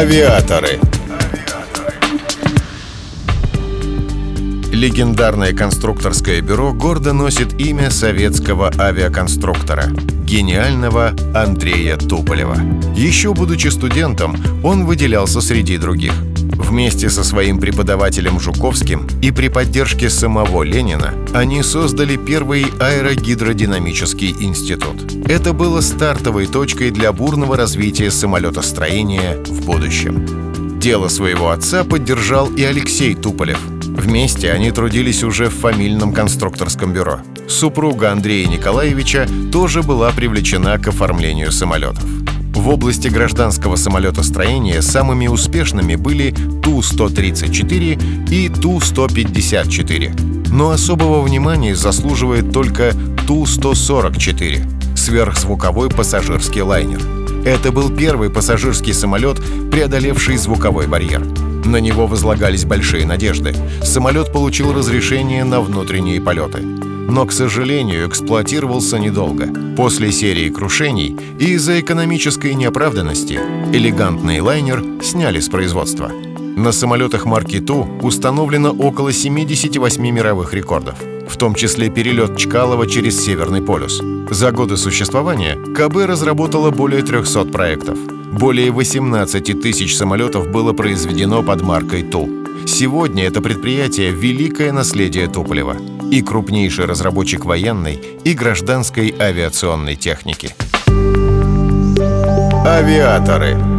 Авиаторы. Легендарное конструкторское бюро гордо носит имя советского авиаконструктора – гениального Андрея Туполева. Еще будучи студентом, он выделялся среди других. Вместе со своим преподавателем Жуковским и при поддержке самого Ленина они создали первый аэрогидродинамический институт. Это было стартовой точкой для бурного развития самолетостроения в будущем. Дело своего отца поддержал и Алексей Туполев – Вместе они трудились уже в фамильном конструкторском бюро. Супруга Андрея Николаевича тоже была привлечена к оформлению самолетов. В области гражданского самолетостроения самыми успешными были Ту-134 и Ту-154. Но особого внимания заслуживает только Ту-144 – сверхзвуковой пассажирский лайнер. Это был первый пассажирский самолет, преодолевший звуковой барьер. На него возлагались большие надежды. Самолет получил разрешение на внутренние полеты. Но, к сожалению, эксплуатировался недолго. После серии крушений и из-за экономической неоправданности элегантный лайнер сняли с производства. На самолетах марки Ту установлено около 78 мировых рекордов, в том числе перелет Чкалова через Северный полюс. За годы существования КБ разработала более 300 проектов – более 18 тысяч самолетов было произведено под маркой Ту. Сегодня это предприятие – великое наследие Туполева и крупнейший разработчик военной и гражданской авиационной техники. Авиаторы –